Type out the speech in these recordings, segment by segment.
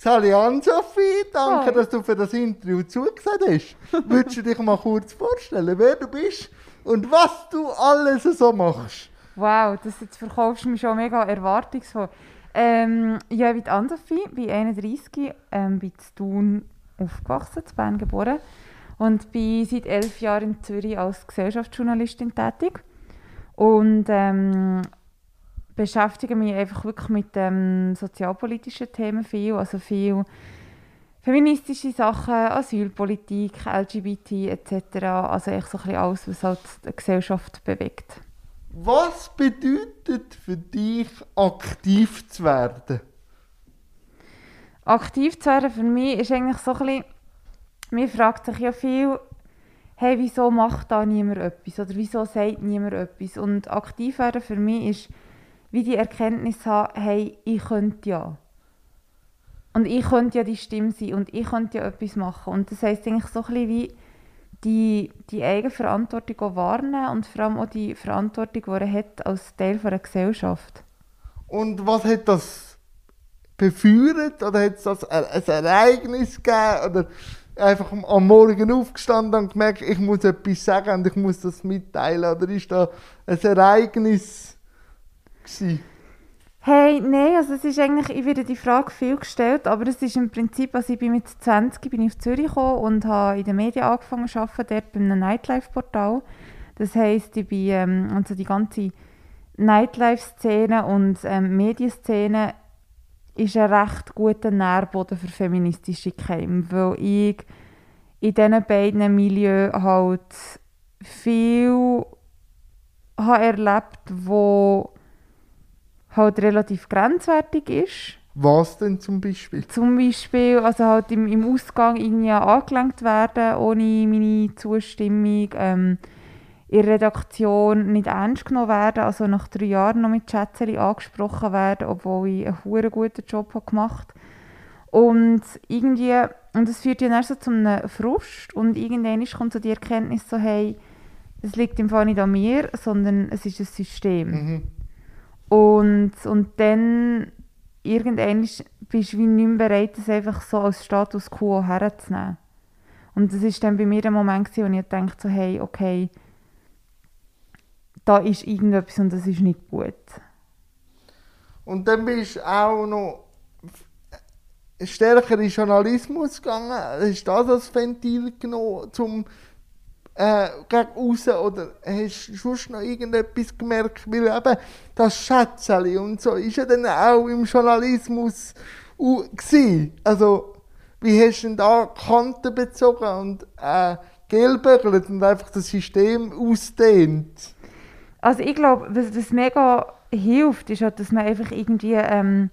Sally Ann-Sophie, danke, Hi. dass du für das Interview zugesagt hast. Würdest du dich mal kurz vorstellen, wer du bist und was du alles so machst? Wow, das jetzt verkaufst du mich schon mega erwartungsvoll. Ähm, ja, ich bin Ann-Sophie, bin 31, ähm, bin in Thun aufgewachsen, in Bern geboren und bin seit elf Jahren in Zürich als Gesellschaftsjournalistin tätig und ähm, beschäftige mich einfach wirklich mit ähm, sozialpolitischen Themen viel, also viel feministische Sachen, Asylpolitik, LGBT etc. Also echt so ein bisschen alles, was halt die Gesellschaft bewegt. Was bedeutet für dich, aktiv zu werden? aktiv zu werden für mich ist eigentlich so ein bisschen, mir fragt sich ja viel, hey, wieso macht da niemand etwas oder wieso sagt niemand etwas und aktiv werden für mich ist wie die Erkenntnis haben, hey, ich könnte ja. Und ich könnte ja die Stimme sein und ich könnte ja etwas machen und das heisst eigentlich so ein bisschen wie die, die eigene Verantwortung auch wahrnehmen und vor allem auch die Verantwortung, die er hat als Teil einer Gesellschaft. Und was hat das befeuert? Oder hat es ein Ereignis gegeben? Oder einfach am Morgen aufgestanden und gemerkt, ich muss etwas sagen und ich muss das mitteilen? Oder ist da ein Ereignis gewesen? Hey, nein, also es ist eigentlich, ich werde die Frage viel gestellt, aber es ist im Prinzip, also ich bin mit 20 bin ich auf Zürich gekommen und habe in den Medien angefangen zu arbeiten, dort bei einem Nightlife-Portal. Das heisst, ich bin, ähm, also die ganze Nightlife-Szene und ähm, Medienszene ist ein recht guter Nährboden für feministische Keime, weil ich in diesen beiden Milieus halt viel habe erlebt, wo halt relativ grenzwertig ist. Was denn zum Beispiel? Zum Beispiel also halt im, im Ausgang irgendwie angelenkt werden, ohne meine Zustimmung. Ähm, in der Redaktion nicht ernst genommen werden, also nach drei Jahren noch mit Schätzchen angesprochen werden, obwohl ich einen hure guten Job habe gemacht Und irgendwie, und das führt ja dann so zu einem Frust und irgendwann kommt so die Erkenntnis so, hey, es liegt im Fall nicht an mir, sondern es ist ein System. Mhm. Und, und dann irgendwann bist du wie nicht mehr bereit, das einfach so als Status quo herzunehmen. Und das war dann bei mir der Moment, wo ich dachte, so, hey, okay, da ist irgendetwas und das ist nicht gut. Und dann bist du auch noch stärker in Journalismus gegangen. Hast das als Ventil genommen, zum äh, gegen aussen, oder hast du sonst noch irgendetwas gemerkt? Weil eben das Schätzchen und so ist ja dann auch im Journalismus gewesen. Also, wie hast du denn da Kanten bezogen und äh, gelbögelt und einfach das System ausdehnt? Also ich glaube, was, was mega hilft, ist halt, dass man einfach irgendwie, ähm,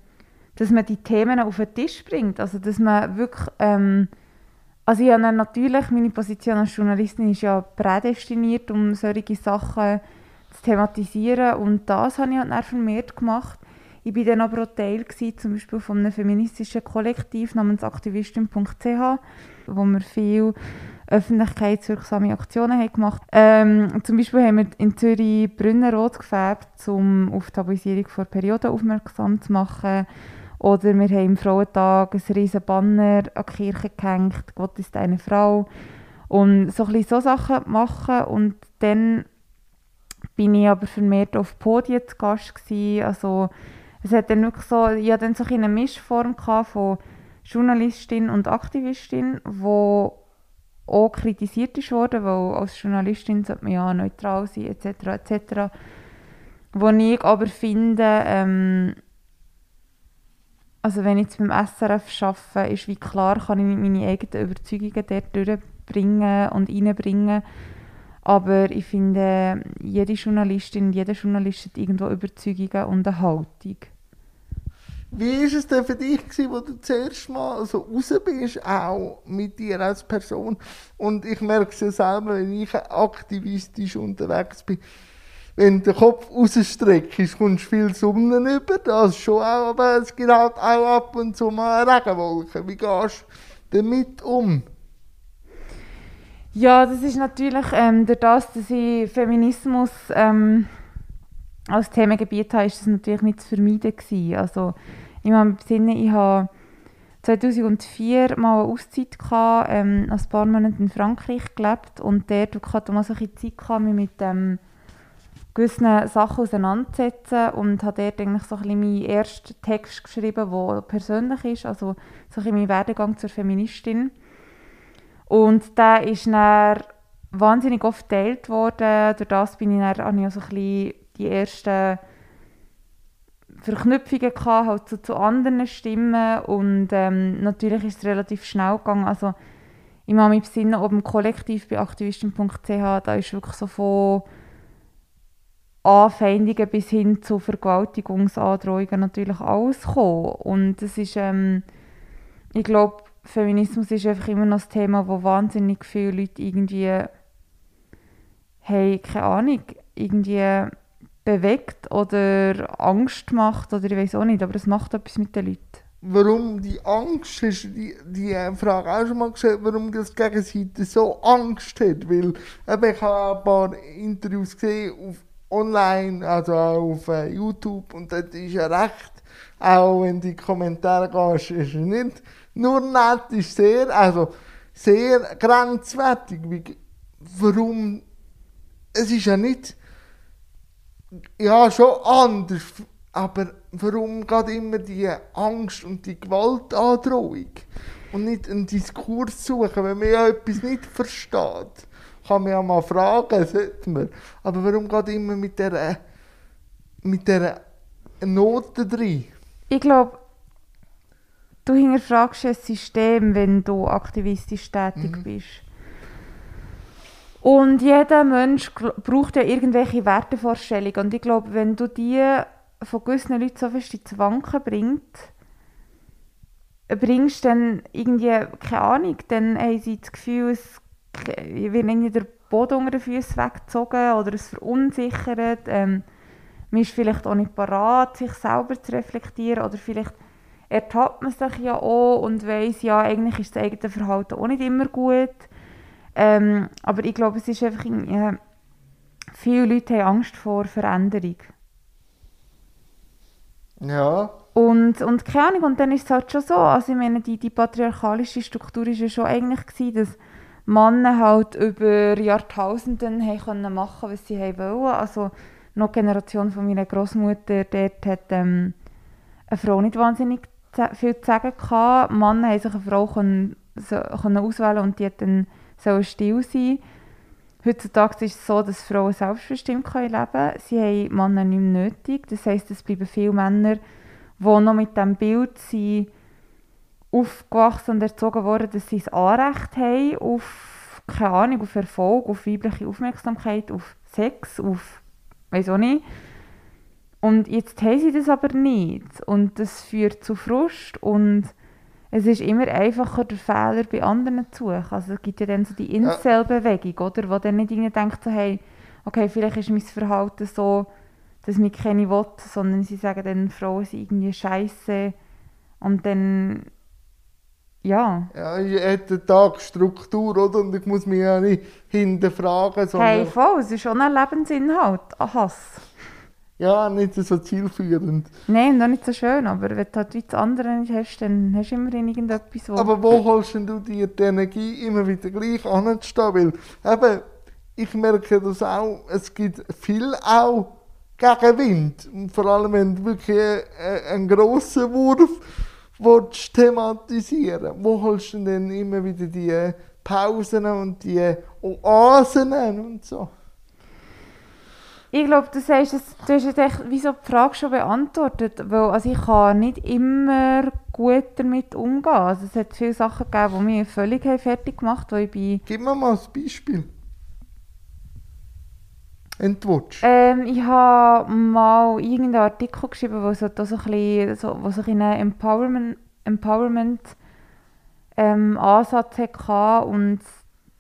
dass man die Themen auf den Tisch bringt. Also dass man wirklich, ähm, also ich habe natürlich, meine Position als Journalistin ist ja prädestiniert, um solche Sachen zu thematisieren und das habe ich halt dann vermehrt gemacht. Ich war dann aber auch Teil gewesen, zum Beispiel von einem feministischen Kollektiv namens aktivistin.ch, wo wir viel öffentlichkeitswirksame Aktionen haben gemacht ähm, Zum Beispiel haben wir in Zürich Brunnen rot gefärbt, um auf die Tabuisierung von Perioden aufmerksam zu machen. Oder wir haben am Frauentag ein riesen Banner an die Kirche gehängt, «Gott ist eine Frau». Und so ein bisschen so Sachen machen und dann bin ich aber vermehrt auf Podien zu Gast gewesen. Also es hat dann wirklich so, ich hatte dann so eine Mischform von Journalistin und Aktivistin, wo auch kritisiert ist worden, weil als Journalistin sollte man ja neutral sein, etc., etc. Wo ich aber finde, ähm, also wenn ich jetzt beim SRF arbeite, ist wie klar, kann ich meine eigenen Überzeugungen dort durchbringen und reinbringen. Aber ich finde, jede Journalistin, jeder Journalist hat irgendwo Überzeugungen und eine Haltung. Wie war es denn für dich, gewesen, wo du zuerst mal so raus bist, auch mit dir als Person? Und ich merke es ja selber, wenn ich aktivistisch unterwegs bin, wenn du den Kopf rausstreckst, kommst du viel Sonne über, das schon auch, aber es gibt halt auch ab und zu mal eine Regenwolke. Wie gehst du damit um? Ja, das ist natürlich ähm, durch das, dass ich Feminismus ähm, als Themengebiet habe, ist das natürlich nicht zu vermeiden gewesen. Also ich meine, Sinne, ich habe 2004 mal eine Auszeit gehabt, ähm, ein paar Monate in Frankreich gelebt und dort hatte ich mal so ein bisschen Zeit gehabt, mich mit ähm, gewissen Sachen auseinanderzusetzen und habe dort eigentlich so ein bisschen meinen ersten Text geschrieben, der persönlich ist, also so ein mein Werdegang zur Feministin. Und der ist dann wahnsinnig oft geteilt worden. Durch das bin ich dann, habe so die ersten Verknüpfungen gehabt, halt zu, zu anderen Stimmen und ähm, natürlich ist es relativ schnell gegangen. Also ich mache mich besinnen, ob im Kollektiv bei aktivistin.ch, da ist wirklich so von Anfeindungen bis hin zu Vergewaltigungsandrohungen natürlich alles gekommen. Und das ist, ähm, ich glaube, Feminismus ist einfach immer noch ein Thema, wo wahnsinnig viele Leute irgendwie, hey, keine Ahnung, irgendwie bewegt oder Angst macht oder ich weiß auch nicht, aber es macht etwas mit den Leuten. Warum die Angst ist, die, die Frage auch schon mal gestellt, warum das Gegenseite so Angst hat, weil eben, ich habe ein paar Interviews gesehen auf online, also auf äh, YouTube und dort ist ja recht, auch wenn die Kommentare gehst, ist es nicht nur nett, ist sehr, also sehr grenzwertig, wie, warum, es ist ja nicht ja, schon anders. Aber warum geht immer die Angst und die Gewaltandrohung? Und nicht einen Diskurs suchen, wenn man ja etwas nicht versteht. Kann man ja mal fragen, sollte man. Aber warum geht immer mit dieser, mit dieser Note drin? Ich glaube, du hinterfragst ein System, wenn du aktivistisch tätig mhm. bist. Und jeder Mensch braucht ja irgendwelche Wertevorstellungen. Und ich glaube, wenn du die von gewissen Leuten so fest ins Wanken bringst, bringst dann irgendwie, keine Ahnung, dann haben sie das Gefühl, es wird irgendwie der Boden unter den Füßen weggezogen oder es verunsichert. Ähm, man ist vielleicht auch nicht parat, sich selber zu reflektieren oder vielleicht ertappt man sich ja auch und weiss, ja, eigentlich ist das eigene Verhalten auch nicht immer gut. Ähm, aber ich glaube, es ist einfach, ja, viele Leute haben Angst vor Veränderung. Ja. Und, und keine Ahnung, und dann ist es halt schon so, also ich meine, die, die patriarchalische Struktur war ja schon eigentlich gewesen, dass Männer halt über Jahrtausende haben können machen, was sie wollen. Also noch Generation von meiner Großmutter, dort hat ähm, eine Frau nicht wahnsinnig viel zu sagen gehabt. Männer haben sich eine Frau können, so, können auswählen und die hat dann sollen still sein. Heutzutage ist es so, dass Frauen selbstbestimmt leben können. Sie haben Männer nicht mehr nötig. Das heisst, es bleiben viele Männer, die noch mit dem Bild sind, aufgewachsen und erzogen worden, dass sie ein Anrecht haben auf, keine Ahnung, auf Erfolg, auf weibliche Aufmerksamkeit, auf Sex, auf, weiß auch nicht. Und jetzt haben sie das aber nicht. Und das führt zu Frust und es ist immer einfacher, den Fehler bei anderen zu suchen. Also es gibt ja dann so die Incel-Bewegung, oder? Wo dann nicht irgendwie denkt, so, hey, okay, vielleicht ist mein Verhalten so, dass mich keine will, sondern sie sagen dann, Frauen sind irgendwie scheiße und dann, ja. Ja, ich hätte eine Tagesstruktur, oder? Und ich muss mich ja nicht hinterfragen, sondern... Hey, voll, es ist schon ein Lebensinhalt, ein Hass ja, nicht so zielführend. Nein, noch nicht so schön, aber wenn du halt wie das andere nicht hast, dann hast du immerhin irgendetwas, wo... Aber wo holst du dir die Energie immer wieder gleich anzustehen? Weil eben, ich merke das auch, es gibt viel auch Gegenwind. Und vor allem, wenn du wirklich einen, einen grossen Wurf willst thematisieren Wo holst du denn immer wieder die Pausen und die Oasen und so? Ich glaube, du, sagst, du hast jetzt echt wie so die Frage schon beantwortet, weil also ich kann nicht immer gut damit umgehen. Also es hat viele Sachen gegeben, die mich völlig fertig gemacht haben. Gib mir mal ein Beispiel. Entwurst. Ähm, ich habe mal irgendeinen Artikel geschrieben, wo so, so ein bisschen, so, wo so ein Empowerment, Empowerment ähm, Ansatz hatte und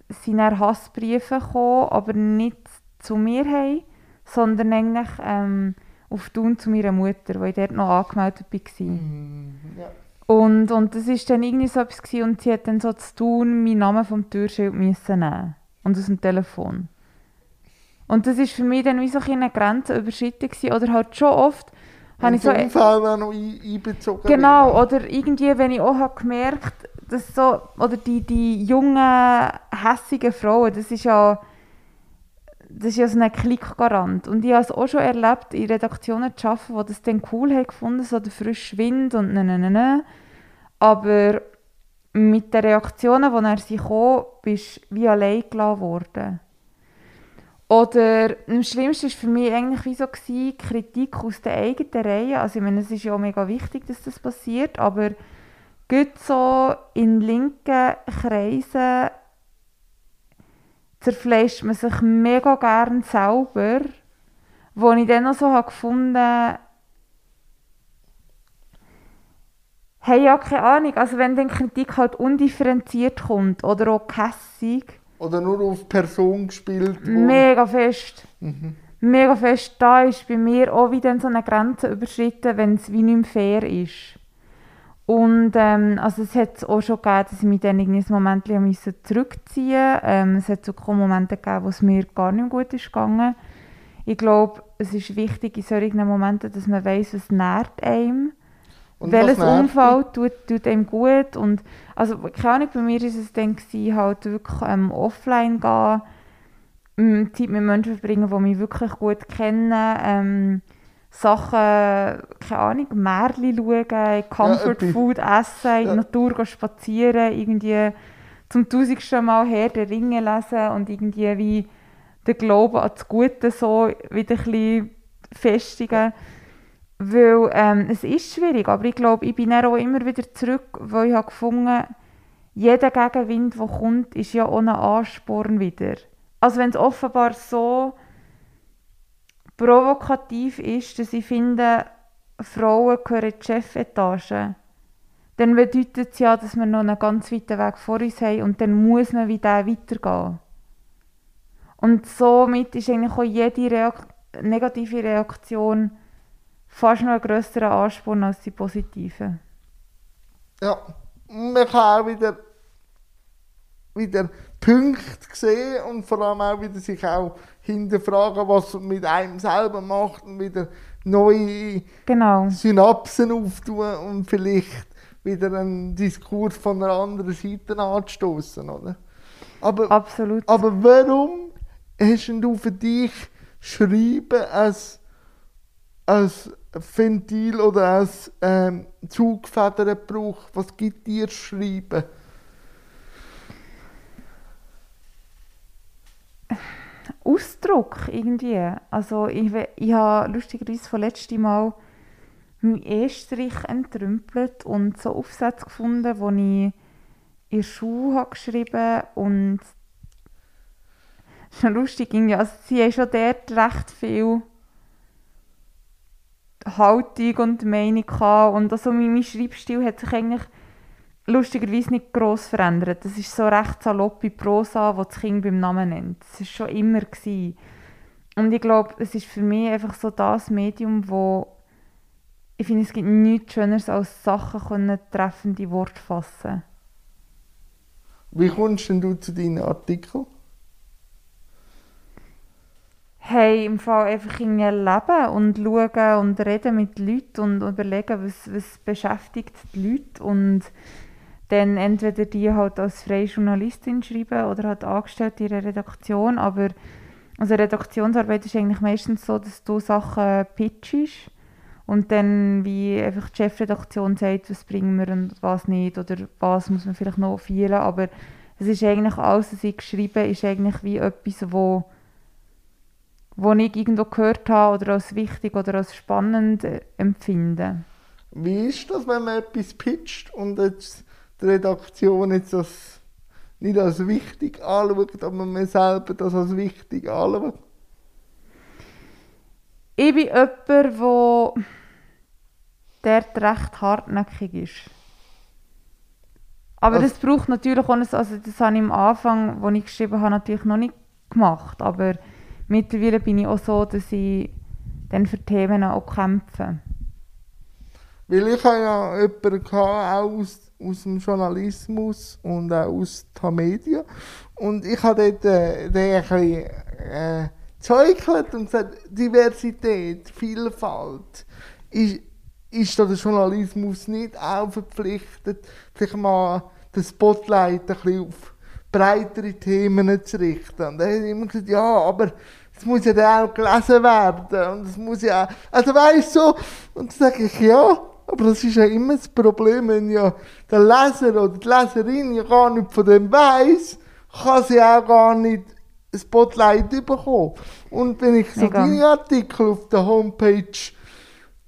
es sind dann Hassbriefe gekommen, aber nicht zu mir haben sondern eigentlich ähm, auf Tun zu meiner Mutter, weil ich dort noch angemeldet war. Mm, ja. Und, und das war dann irgendwie so etwas gewesen, und sie hat dann so zu tun, meinen Namen vom Türschild müssen nehmen und aus dem Telefon. Und das war für mich dann wie so eine Grenze überschritten gewesen, oder halt schon oft habe ich so... Umfeld auch noch ein, einbezogen Genau, wird. oder irgendwie, wenn ich auch habe gemerkt, dass so, oder die, die jungen, hässigen Frauen, das ist ja, das ist ja so ein Klickgarant. Und ich habe es auch schon erlebt, in Redaktionen zu arbeiten, die das dann cool haben gefunden, so der frische Wind und ne, ne, ne, ne. Aber mit den Reaktionen, die er sich kam, bist du wie allein gelassen worden. Oder am schlimmsten war für mich eigentlich wie so gewesen, Kritik aus den eigenen Reihen. Also ich meine, es ist ja auch mega wichtig, dass das passiert, aber gut so in linken Kreisen zerfleischt man sich mega gern selber, wo ich dann noch so habe gefunden hey, ja, keine Ahnung, also wenn dann Kritik halt undifferenziert kommt oder auch gehässig, Oder nur auf Person gespielt. Mega fest. Mhm. Mega fest. Da ist bei mir auch wieder so eine Grenze überschritten, wenn es wie nicht mehr fair ist. Und ähm, also es hat auch schon gegeben, dass ich mich dann irgendwie ein Moment musste zurückziehen. Ähm, es hat sogar Momente gegeben, wo es mir gar nicht gut ist gegangen. Ich glaube, es ist wichtig in solchen Momenten, dass man weiss, was nährt einem. Und Welches Umfeld tut, tut einem gut? Und, also, keine Ahnung, bei mir war es dann, gewesen, halt wirklich ähm, offline gehen, ähm, Zeit mit Menschen verbringen, die mich wirklich gut kennen, ähm, Sachen, keine Ahnung, Märchen schauen, Comfort etwas. Food essen, in Ja. der Natur gehen spazieren, irgendwie zum tausendsten Mal Herr der Ringe lesen und irgendwie wie den Glauben an das Gute so wieder ein bisschen festigen. Weil ähm, es ist schwierig, aber ich glaube, ich bin dann auch immer wieder zurück, weil ich habe gefunden jeder Gegenwind, der kommt, ist ja ohne Ansporn wieder. Also wenn es offenbar so provokativ ist, dass ich finde, Frauen gehören die Chefetage, dann bedeutet es ja, dass wir noch einen ganz weiten Weg vor uns haben und dann muss man wie den weitergehen. Und somit ist eigentlich auch jede Reak negative Reaktion fast noch ein grösserer Ansporn als die positive. Ja, man kann auch wieder, wieder Punkte sehen und vor allem auch wieder sich auch hinterfragen, was es mit einem selber macht und wieder neue Genau. Synapsen auftun und vielleicht wieder einen Diskurs von einer anderen Seite anzustoßen, oder? Aber, Absolut. aber warum hast denn du für dich Schreiben als, als Ventil oder als ähm, Zugfeder gebraucht? Was gibt dir Schreiben? Ausdruck irgendwie. Also ich, ich habe lustigerweise von letztem Mal meinen Estrich entrümpelt und so Aufsätze gefunden, wo ich in der Schule habe geschrieben und schon lustig irgendwie. Also sie haben schon dort recht viel Haltung und Meinung gehabt und also mein, mein Schreibstil hat sich eigentlich lustigerweise nicht gross verändert. Das ist so recht saloppe Prosa, die das Kind beim Namen nennt. Das war schon immer. Gewesen. Und ich glaube, es ist für mich einfach so das Medium, wo ich finde, es gibt nichts Schöneres als Sachen können treffende Worte fassen. Wie kommst denn du zu deinen Artikeln? Hey, im Fall einfach irgendwie leben und schauen und reden mit Leuten und überlegen, was, was beschäftigt die Leute und dann entweder die halt als freie Journalistin schreiben oder halt angestellt in einer Redaktion, aber also Redaktionsarbeit ist eigentlich meistens so, dass du Sachen pitchst und dann wie einfach die Chefredaktion sagt, was bringen wir und was nicht oder was muss man vielleicht noch fehlen, aber es ist eigentlich alles, was ich geschrieben ist eigentlich wie etwas, wo wo ich irgendwo gehört habe oder als wichtig oder als spannend äh, empfinde. Wie ist das, wenn man etwas pitcht und jetzt die Redaktion jetzt das nicht als wichtig anschaut, aber man selber das als wichtig anschaut? Ich bin jemand, der dort recht hartnäckig ist. Aber Also- das braucht natürlich auch, also das habe ich am Anfang, als ich geschrieben habe, natürlich noch nicht gemacht. Aber mittlerweile bin ich auch so, dass ich dann für Themen auch kämpfe. Weil ich habe ja jemanden auch aus, aus dem Journalismus und auch aus den Medien. Und ich habe dort äh, den ein bisschen äh, und gesagt, Diversität, Vielfalt ist, ist da der Journalismus nicht auch verpflichtet, vielleicht mal den Spotlight ein bisschen auf breitere Themen zu richten. Und er hat immer gesagt, ja, aber es muss ja dann auch gelesen werden. Und es muss ja auch, also weißt du, so, und dann sage ich, ja, aber das ist ja immer das Problem, wenn ja der Leser oder die Leserin ja gar nicht von dem weiss, kann sie auch gar nicht ein Spotlight bekommen. Und wenn ich so Mega. deine Artikel auf der Homepage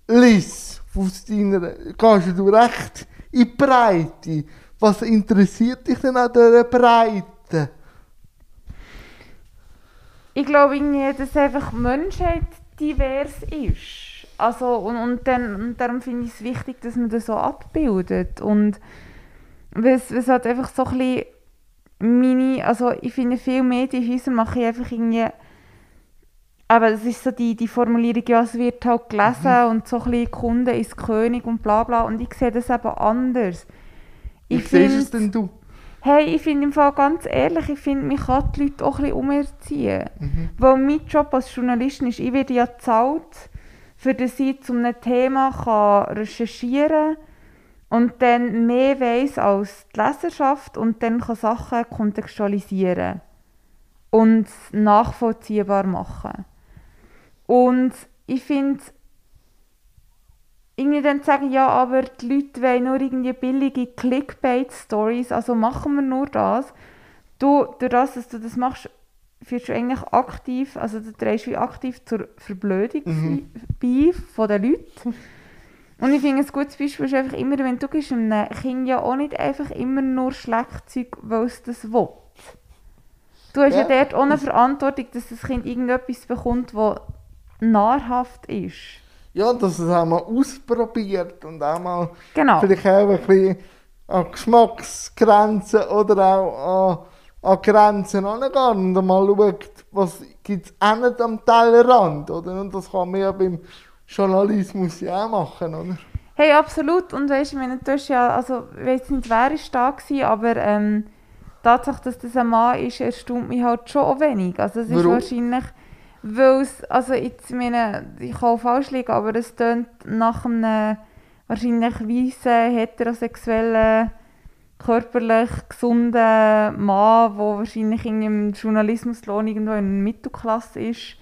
lese, aus deiner, gehst du recht in die Breite. Was interessiert dich denn an dieser Breite? Ich glaube irgendwie, dass einfach die Menschheit divers ist. Also, und, und, dann, und darum finde ich es wichtig, dass man das so abbildet. Und was halt einfach so ein bisschen meine, also ich finde, viele Medienhäuser machen einfach irgendwie, aber es ist so die, die Formulierung, ja, es wird halt gelesen und so ein bisschen Kunde ist König und bla bla. Und ich sehe das eben anders. Wie siehst du es denn du? Hey, ich finde im Fall ganz ehrlich, ich finde, man kann die Leute auch ein bisschen umerziehen. Mhm. Weil mein Job als Journalistin ist, ich werde ja gezahlt, für dass ich zu einem Thema kann recherchieren und dann mehr weiss als die Leserschaft und dann kann Sachen kontextualisieren und nachvollziehbar machen. Und ich finde, irgendwie dann sagen, ja, aber die Leute wollen nur irgendwie billige Clickbait-Stories, also machen wir nur das. Du, durch das, dass du das machst, führst du eigentlich aktiv, also du trägst wie aktiv zur Verblödung Mhm. bei von den Leuten. Und ich finde, ein gutes Beispiel ist einfach immer, wenn du gibst einem Kind ja auch nicht einfach immer nur Schlagzeug, weil es das will. Du hast ja, Ja. dort eine Verantwortung, dass das Kind irgendetwas bekommt, das nahrhaft ist. Ja, dass es auch mal ausprobiert und auch mal Genau. vielleicht auch ein bisschen an Geschmacksgrenzen oder auch an, an Grenzen angeht und mal schaut, was gibt es auch nicht am Tellerrand, oder? Und das kann man ja beim Journalismus ja auch machen, oder? Hey, absolut. Und weißt du, ich meine, du hast ja, also, ich weiß nicht, wer ist da gewesen, aber ähm, die Tatsache, dass das ein Mann ist, erstaunt mich halt schon auch wenig. Also es ist Warum? wahrscheinlich, weil es, also jetzt, meine, ich kann falsch liegen, aber es tönt nach einem wahrscheinlich weißen, heterosexuellen, körperlich gesunden Mann, der wahrscheinlich in im Journalismuslohn irgendwo in der Mittelklasse ist.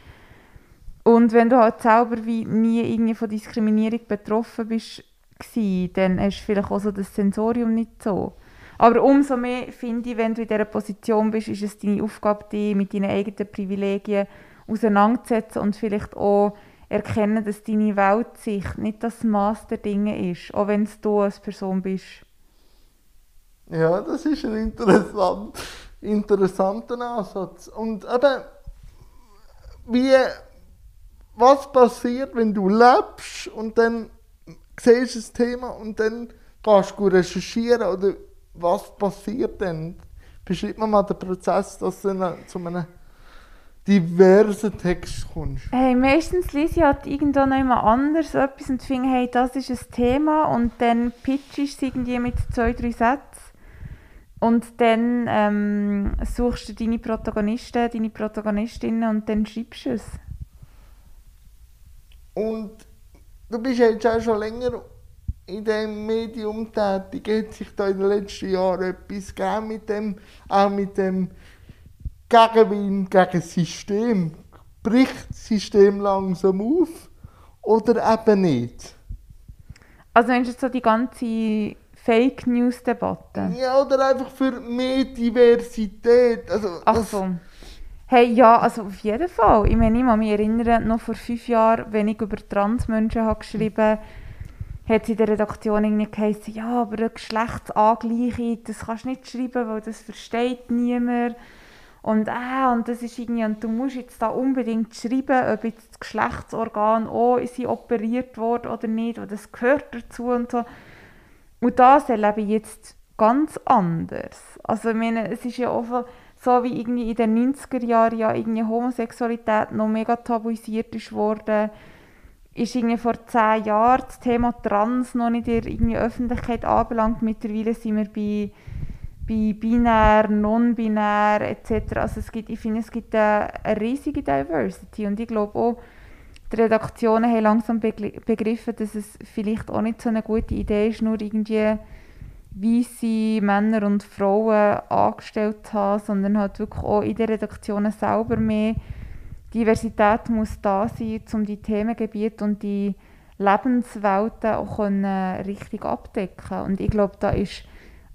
Und wenn du halt selber wie nie irgendwie von Diskriminierung betroffen bist, gsi, dann du vielleicht auch so das Sensorium nicht so. Aber umso mehr finde ich, wenn du in dieser Position bist, ist es deine Aufgabe, dich mit deinen eigenen Privilegien auseinanderzusetzen und vielleicht auch erkennen, dass deine Weltsicht nicht das Maß der Dinge ist, auch wenn es du als Person bist. Ja, das ist ein interessant, interessanter Ansatz. Und eben, wie, was passiert, wenn du lebst und dann siehst das Thema und dann gehst du recherchieren oder was passiert dann? Beschreib mir mal den Prozess, dass du zu einem diversen Text kommst. Hey, meistens lese ich halt irgendwo noch immer anders etwas und finde, hey, das ist ein Thema und dann pitchst du es irgendwie mit zwei, drei Sätzen und dann ähm, suchst du deine Protagonisten, deine Protagonistinnen und dann schreibst du es. Und du bist jetzt auch schon länger in diesem Medium tätig. Hat sich da in den letzten Jahren etwas gegeben mit dem, auch mit dem Gegenwind gegen das System? Bricht das System langsam auf oder eben nicht? Also wenn du jetzt so die ganze Fake News Debatte. Ja, oder einfach für mehr Diversität. Also, Ach so. Hey, ja, also auf jeden Fall. Ich meine, ich kann mich erinnern, noch vor fünf Jahren, wenn ich über Transmenschen habe geschrieben hat es in der Redaktion irgendwie geheißen, ja, aber eine Geschlechtsangleichung, das kannst du nicht schreiben, weil das versteht niemand. Und, äh, und das ist irgendwie, und du musst jetzt da unbedingt schreiben, ob jetzt das Geschlechtsorgan auch sie operiert wurde oder nicht, weil das gehört dazu und so. Und das erlebe ich jetzt ganz anders. Also ich meine, es ist ja auch so, wie irgendwie in den 90er Jahren ja irgendwie Homosexualität noch mega tabuisiert ist worden, ist irgendwie vor zehn Jahren das Thema Trans noch nicht in der Öffentlichkeit anbelangt. Mittlerweile sind wir bei, bei binär, non-binär etc. Also es gibt, ich finde, es gibt eine, riesige Diversity und ich glaube auch, die Redaktionen haben langsam begriffen, dass es vielleicht auch nicht so eine gute Idee ist, nur irgendwie weiße Männer und Frauen angestellt zu haben, sondern halt wirklich auch in den Redaktionen selber mehr Diversität muss da sein, um die Themengebiete und die Lebenswelten auch richtig abdecken Und ich glaube, da ist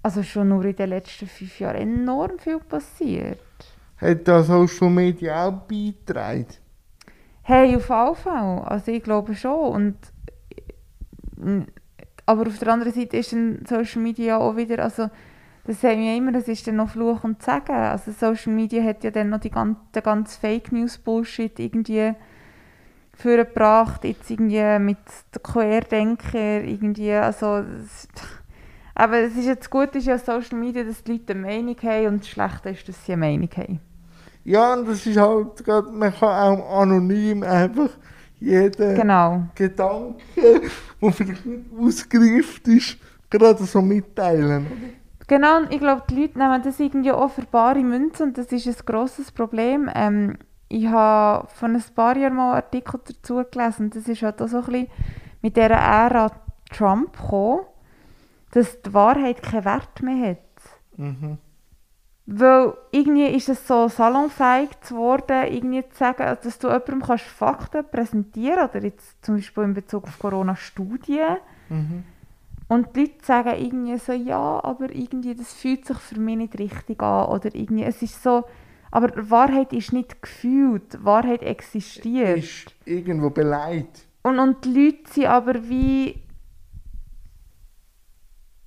also schon nur in den letzten fünf Jahren enorm viel passiert. Hat da Social Media auch beigetragen? Hey, auf jeden Fall. Also ich glaube schon. Und, aber auf der anderen Seite ist dann Social Media auch wieder, also das sagen wir immer, das ist dann noch Fluch und Sagen. Also Social Media hat ja dann noch die ganze, den ganzen Fake News Bullshit irgendwie vorgebracht, jetzt irgendwie mit den Querdenker irgendwie, also es- aber es ist jetzt gut ist ja Social Media, dass die Leute eine Meinung haben und das Schlechte ist, dass sie eine Meinung haben. Ja, und das ist halt gerade, man kann auch anonym einfach jeden Genau. Gedanken, der vielleicht nicht ausgereift ist, gerade so mitteilen. Genau, und ich glaube, die Leute nehmen das irgendwie auch für bare Münze und das ist ein grosses Problem. Ähm, ich habe von ein paar Jahren mal einen Artikel dazu gelesen und das ist halt auch so ein bisschen mit dieser Ära Trump gekommen, dass die Wahrheit keinen Wert mehr hat. Mhm. Weil irgendwie ist es so salonfähig geworden, irgendwie zu sagen, dass du jemandem kannst Fakten präsentieren oder jetzt zum Beispiel in Bezug auf Corona-Studien. Mhm. Und die Leute sagen irgendwie so, ja, aber irgendwie, das fühlt sich für mich nicht richtig an. Oder irgendwie, es ist so, aber Wahrheit ist nicht gefühlt, Wahrheit existiert. Ist irgendwo beleidigt. Und, und die Leute sind aber wie,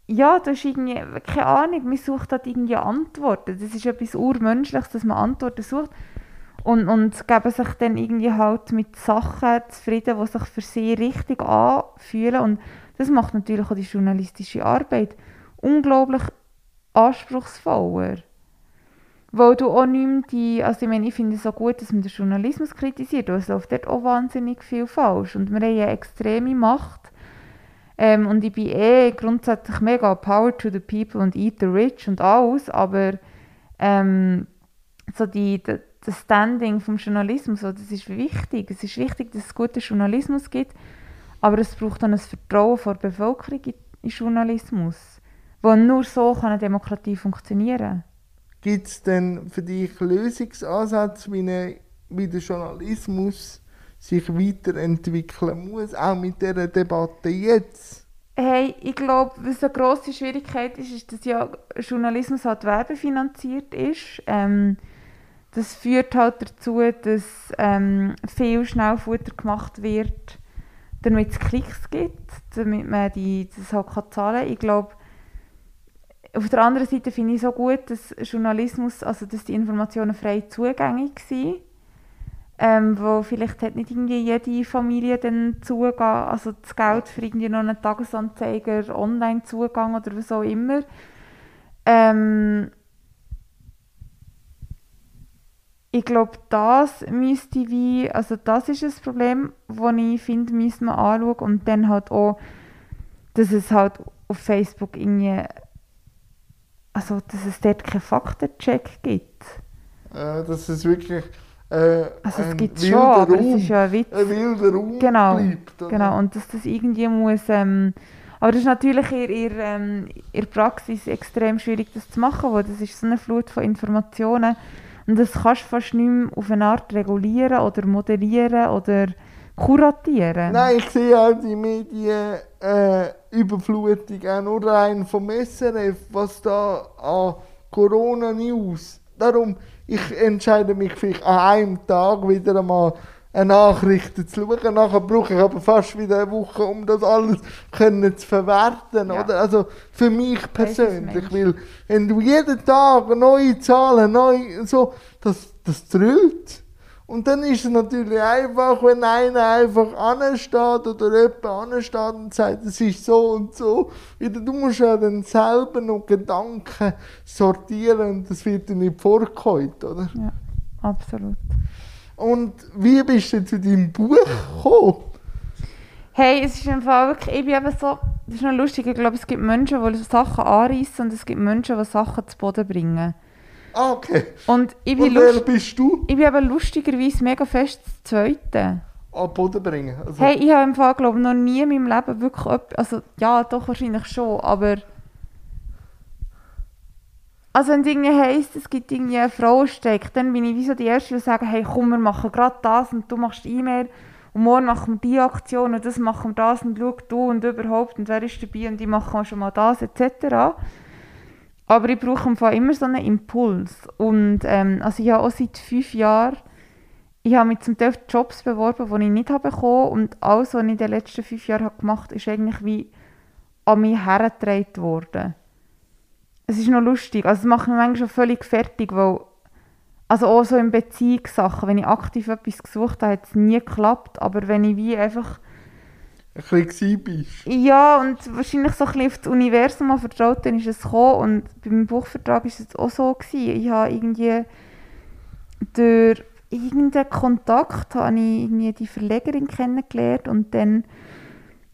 ja, das ist irgendwie, keine Ahnung, man sucht halt irgendwie Antworten. Das ist etwas Urmenschliches, dass man Antworten sucht. Und, und geben sich dann irgendwie halt mit Sachen zufrieden, die sich für sie richtig anfühlen. Und das macht natürlich auch die journalistische Arbeit unglaublich anspruchsvoller. Weil du auch nicht mehr die, also ich meine, ich finde es so gut, dass man den Journalismus kritisiert, weil es läuft dort auch wahnsinnig viel falsch. Und wir haben eine extreme Macht. Ähm, und ich bin eh grundsätzlich mega Power to the people und eat the rich und alles, aber ähm, so die, die, das Standing vom Journalismus, so, das ist wichtig. Es ist wichtig, dass es guten Journalismus gibt, aber es braucht dann ein Vertrauen von der Bevölkerung in, in Journalismus, weil nur so kann eine Demokratie funktionieren. Gibt es denn für dich Lösungsansätze, wie, eine, wie der Journalismus sich weiterentwickeln muss, auch mit dieser Debatte jetzt? Hey, ich glaube, was eine grosse Schwierigkeit ist, ist, dass ja Journalismus halt werbefinanziert ist. Ähm, das führt halt dazu, dass ähm, viel Schnellfutter gemacht wird, damit es Klicks gibt, damit man die, das halt kann zahlen kann. Ich glaube, auf der anderen Seite finde ich so gut, dass Journalismus, also dass die Informationen frei zugänglich sind. Ähm, wo vielleicht hat nicht irgendwie jede Familie den Zugang, also das Geld für irgendwie noch einen Tagesanzeiger, Online-Zugang oder was auch immer. Ähm, ich glaube, das müsste wie, also das ist ein Problem, das ich finde, müssen wir anschauen und dann halt auch, dass es halt auf Facebook irgendwie, also dass es dort keinen Faktencheck gibt. Äh, dass es wirklich äh, Also es gibt schon, aber Raum, es ist ja ein Witz. ein wilder Raum Genau, bleibt. oder? Genau, und dass das irgendwie muss, ähm, aber das ist natürlich in, in, ähm, in Praxis extrem schwierig, das zu machen, weil das ist so eine Flut von Informationen und das kannst du fast nicht mehr auf eine Art regulieren oder moderieren oder kuratieren. Nein, ich sehe auch die Medien äh, auch nur rein vom SRF, was da an Corona-News. Darum, ich entscheide mich vielleicht an einem Tag wieder einmal eine Nachricht zu schauen. Nachher brauche ich aber fast wieder eine Woche, um das alles können zu verwerten. Ja. Oder? Also für mich persönlich. Weil wenn du jeden Tag neue Zahlen, neu, so, das, das drüllt. Und dann ist es natürlich einfach, wenn einer einfach ansteht oder jemand ansteht und sagt, es ist so und so. Wieder, du musst ja dann selber noch Gedanken sortieren und das wird dir nicht vorgeholt, oder? Ja, absolut. Und wie bist du zu deinem Buch gekommen? Hey, es ist im Fall wirklich, ich bin eben so, das ist noch lustig, ich glaube, es gibt Menschen, die Sachen anreißen und es gibt Menschen, die Sachen zu Boden bringen. Ah, okay. Und ich bin, Und wer lust, bist du? ich bin eben lustigerweise mega fest das Zweite. an den Boden bringen. Also, Hey, ich habe im Fall, glaube noch nie in meinem Leben wirklich etwas, also ja, doch wahrscheinlich schon, aber also wenn es irgendwie heisst, es gibt irgendwie einen Frauenstreik, dann bin ich wie so die Erste, die sagen, hey komm, wir machen gerade das und du machst E-Mail und morgen machen wir die Aktion und das machen wir das und schau du und überhaupt und wer ist dabei und die machen schon mal das etc. Aber ich brauche immer so einen Impuls. Und ähm, also ich habe auch seit fünf Jahren ich habe mich zum Teil Jobs beworben, die ich nicht habe bekommen. Und alles, was ich in den letzten fünf Jahren gemacht habe, ist eigentlich wie an mich hergetragen worden. Es ist noch lustig, also es macht mich manchmal schon völlig fertig, weil also auch so in Beziehungssachen, wenn ich aktiv etwas gesucht habe, hat es nie geklappt, aber wenn ich wie einfach ein bisschen bist. ja, und wahrscheinlich so ein bisschen auf das Universum mal vertraut, dann ist es gekommen. Und beim Buchvertrag war es auch so. Gewesen. Ich habe irgendwie durch irgendeinen Kontakt habe ich irgendwie die Verlegerin kennengelernt und dann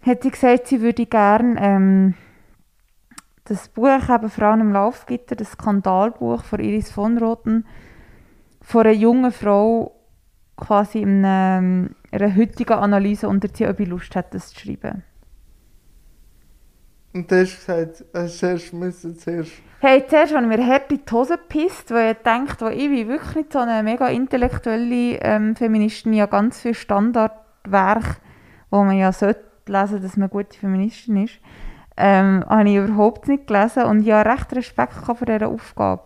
hat sie gesagt, sie würde gerne ähm, das Buch eben «Frauen im Laufgitter», das Skandalbuch von Iris von Roten, von einer jungen Frau quasi in einem, einer heutigen Analyse unterziehen, ob ich Lust hätte, das zu schreiben. Und du hast gesagt, hast zuerst müssen zuerst. Hey, zuerst habe ich mir hart in die Hose gepisst, weil ich weil ich bin wirklich nicht so eine mega intellektuelle ähm, Feministin. Ich habe ganz viele Standardwerke, wo man ja sollte lesen, dass man eine gute Feministin ist. Ähm, habe ich überhaupt nicht gelesen und ich habe recht Respekt vor dieser Aufgabe.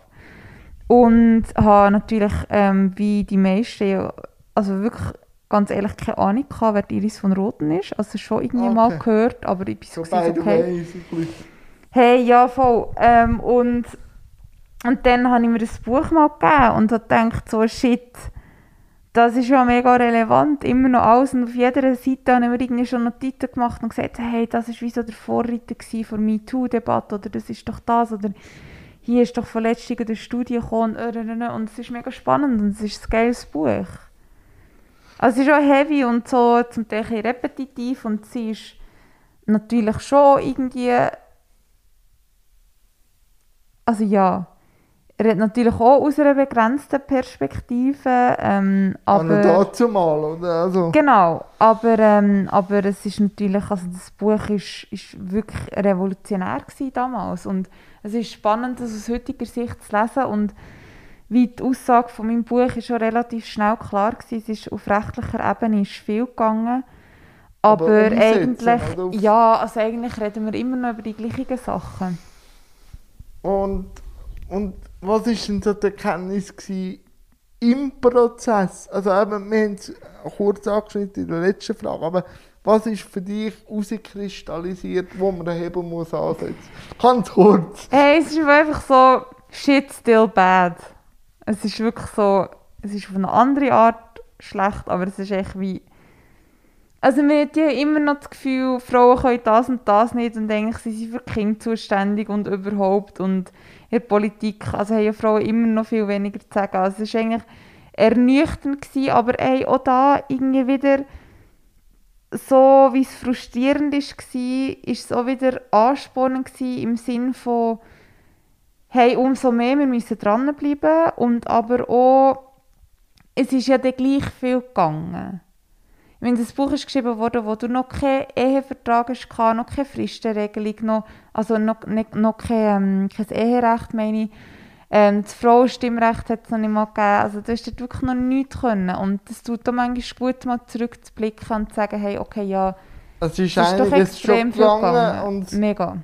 Und habe natürlich, ähm, wie die meisten, ja- also wirklich ganz ehrlich keine Ahnung gehabt, wer Iris von Roten ist. Also schon irgendwie mal Okay. gehört, aber ich bin So so gewesen, okay. way. Hey, ja, voll. Ähm, und, und dann habe ich mir das Buch mal gegeben und habe gedacht, so shit, das ist ja mega relevant, immer noch alles. Und auf jeder Seite habe ich mir irgendwie schon Notizen gemacht und gesagt, hey, das ist wie so der Vorreiter von MeToo-Debatte oder das ist doch das oder hier ist doch letztem eine Studie gekommen und, und es ist mega spannend und es ist ein geiles Buch. Also es ist auch heavy und so zum Teil ein repetitiv und sie ist natürlich schon irgendwie also ja, er hat natürlich auch aus einer begrenzten Perspektive, ähm, Aber aber... dazu mal, oder? Also, Genau, aber, ähm, aber es ist natürlich, also das Buch ist, ist wirklich revolutionär gewesen damals und es ist spannend, das aus heutiger Sicht zu lesen und wie die Aussage von meinem Buch ist schon relativ schnell klar gewesen, es ist auf rechtlicher Ebene ist viel gegangen, Aber aber, eigentlich, ja, also eigentlich reden wir immer noch über die gleichen Sachen. und, und was war denn so die Erkenntnis gewesen im Prozess? Also eben, wir haben es kurz angeschnitten in der letzten Frage, aber was ist für dich herauskristallisiert, wo man den Hebel muss ansetzen muss? Ganz kurz. Hey, es ist einfach so, shit still bad. Es ist wirklich so, es ist auf eine andere Art schlecht, aber es ist echt wie... Also man hat ja immer noch das Gefühl, Frauen können das und das nicht und eigentlich sind sie für Kinder zuständig und überhaupt und in der Politik, also haben ja Frauen immer noch viel weniger zu sagen. Also es war eigentlich ernüchternd, gewesen, aber hey, auch da irgendwie wieder so, wie es frustrierend war, war es auch wieder anspornend im Sinn von hey, umso mehr, wir müssen dranbleiben und aber auch, es ist ja dann gleich viel gegangen. Ich meine, das Buch ist geschrieben worden, wo du noch keinen Ehevertrag hast, noch keine Fristenregelung, noch, also noch, nicht, noch kein, ähm, kein Eherecht, meine ich. Ähm, das Frauenstimmrecht hat es noch nicht mal gegeben. Also du hast dort wirklich noch nichts können. Und es tut auch manchmal gut, mal zurückzublicken und zu sagen, hey, okay, ja, Es ist es ist doch extrem viel gegangen und Mega.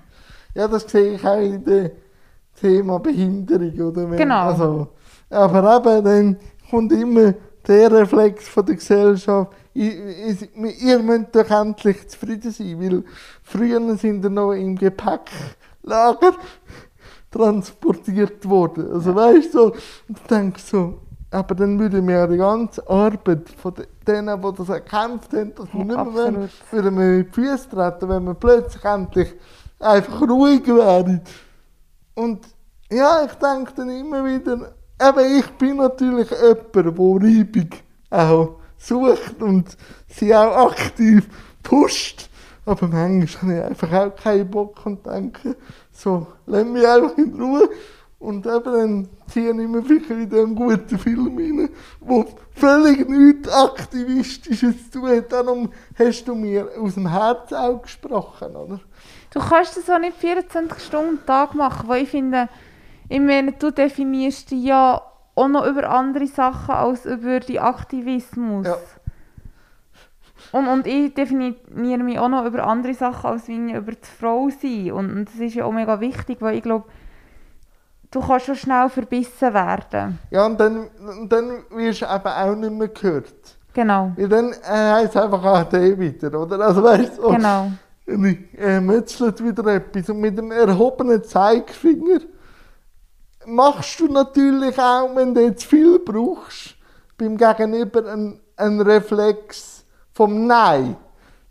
ja, das sehe ich auch in dem Thema Behinderung, oder? Wenn- Genau. Also, aber eben, dann kommt immer der Reflex von der Gesellschaft, i- i- ihr müsst doch endlich zufrieden sein, weil früher sind ihr noch im Gepäcklager transportiert worden. Also weißt du, so, ich denke so, aber dann würde mir ja die ganze Arbeit von de- denen, die das erkämpft haben, dass wir Ja, nicht mehr wollen, würden wir in die Füße treten, wenn wir plötzlich endlich einfach ruhig wären. Und ja, ich denke dann immer wieder, eben ich bin natürlich jemand, der Reibung auch sucht und sie auch aktiv pusht. Aber manchmal habe ich einfach auch keinen Bock und denke, so, lass mich einfach in Ruhe. Und eben dann ziehe ich mir vielleicht in diesen guten Film rein, wo völlig nichts Aktivistisches zu tun hat. Darum hast du mir aus dem Herzen auch gesprochen, oder? Du kannst das auch nicht 24 Stunden am Tag machen, weil ich finde, ich meine, du definierst dich ja auch noch über andere Sachen als über den Aktivismus. Ja. Und, und ich definiere mich auch noch über andere Sachen als wie über die Frau sein. Und, und das ist ja auch mega wichtig, weil ich glaube, du kannst schon schnell verbissen werden. Ja, und dann, dann wirst du eben auch nicht mehr gehört. Genau, Ja, dann äh, heisst es einfach AD wieder, oder? Also weißt du, genau. Äh, metzelt wieder etwas. Und mit dem erhobenen Zeigefinger machst du natürlich auch, wenn du jetzt viel brauchst, beim Gegenüber einen, einen Reflex vom Nein.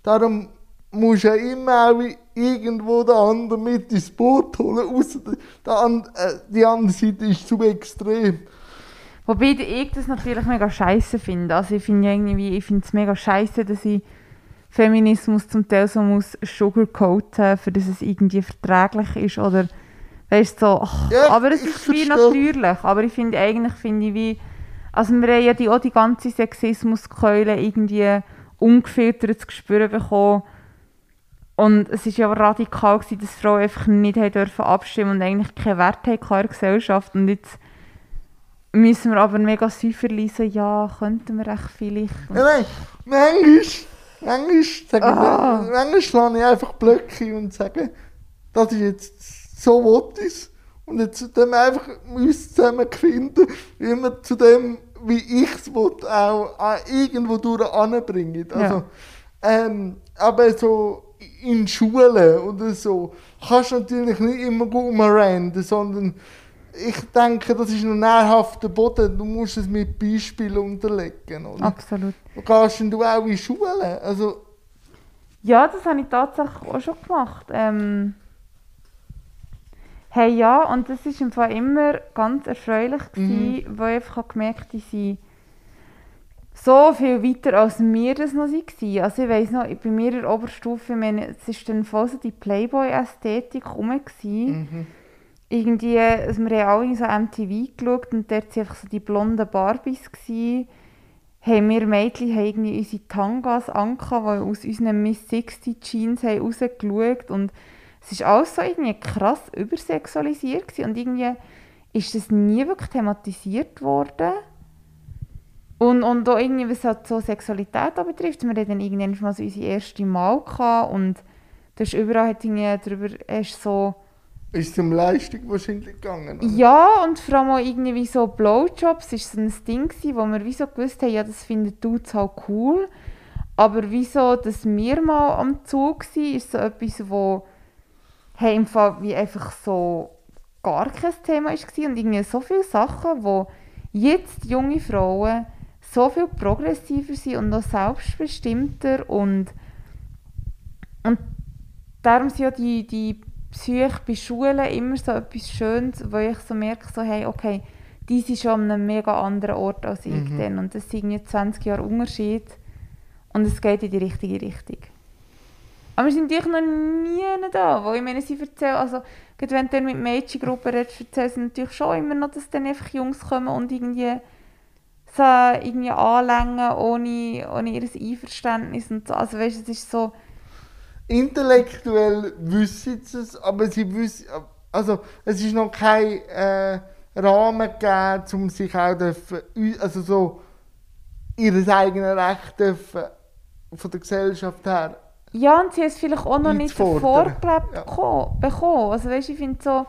Darum musst du ja immer auch irgendwo den anderen mit ins Boot holen, außer die, äh, andere Seite ist zu extrem. Wobei ich das natürlich mega scheiße finde. Also ich finde ich finde es mega scheiße, dass ich Feminismus zum Teil so muss sugarcoaten, für dass es irgendwie verträglich ist oder weißt so. ach, Ja, aber es ist wie natürlich. Aber ich finde eigentlich finde ich wie, also wir haben ja die, auch die ganze Sexismuskeule irgendwie ungefiltert zu spüren bekommen. Und es war ja radikal, gewesen, dass Frauen einfach nicht haben dürfen abstimmen und eigentlich keinen Wert haben in der Gesellschaft. Und jetzt müssen wir aber mega säuferlich so, ja, könnten wir echt vielleicht. Ja, nein, manchmal, manchmal, sage Ah. ich, manchmal schlage ich einfach Blöcke und sage, das ist jetzt so ich's. Und jetzt dann einfach uns zusammen finden, wie wir zu dem, wie ich es auch irgendwo durch anbringen. Also, ähm, aber so in Schulen oder so kannst du natürlich nicht immer gut umrennen, sondern ich denke, das ist ein nährhafter Boden. Du musst es mit Beispielen unterlegen. Oder? Absolut. Gehst denn du auch in Schule? Also, Ja, das habe ich tatsächlich auch schon gemacht. Ähm, hey, ja, und das war im Fall immer ganz erfreulich, gewesen, weil ich einfach gemerkt habe, sind so viel weiter als wir das noch waren. Also ich weiss noch, bei mir in der Oberstufe, meine, es war dann voll so die Playboy-Ästhetik rum. gewesen. Irgendwie, wir haben alle so MTV geschaut und dort waren einfach so die blonden Barbies. Gewesen. Hey, wir Mädchen haben irgendwie unsere Tangas angehabt, die aus unseren Miss 60 Jeans haben rausgeschaut und es war alles so irgendwie krass übersexualisiert gewesen. und irgendwie ist das nie wirklich thematisiert worden. Und, und auch irgendwie, was halt so Sexualität betrifft, wir hatten dann irgendwann mal so unsere erste Mal und da ist überall hat irgendwie darüber, hast so ist es um Leistung wahrscheinlich gegangen? oder? ja, und vor allem auch irgendwie wie so Blowjobs ist so ein Ding wo wir wie so gewusst haben, ja, das finden Dudes halt cool. Aber wieso, dass wir mal am Zug waren, ist so etwas, wo hey, im Fall wie einfach so gar kein Thema war. Und irgendwie so viele Sachen, wo jetzt junge Frauen so viel progressiver sind und auch selbstbestimmter und, und darum sind ja die, die Psyche bei Schulen immer so etwas Schönes, wo ich so merke, so, hey, okay, die sind schon an einem mega anderen Ort als ich Mhm. dann. Und das sind irgendwie 20 Jahre Unterschied und es geht in die richtige Richtung. Aber wir sind natürlich noch nie da, weil ich meine, sie erzählen, also gerade wenn du dann mit Mädchengruppen redest, erzählen sie natürlich schon immer noch, dass dann einfach Jungs kommen und irgendwie so irgendwie anlängen ohne, ohne ihr Einverständnis und so. Also weißt es ist so, Intellektuell wissen sie es, aber sie wissen, also es ist noch kein äh, Rahmen gegeben, um sich auch dürfen, also so ihr eigenes Recht dürfen, von der Gesellschaft her. Ja, und sie haben es vielleicht auch noch nicht vorgelebt Ja. beko- bekommen. Also weißt, ich finde so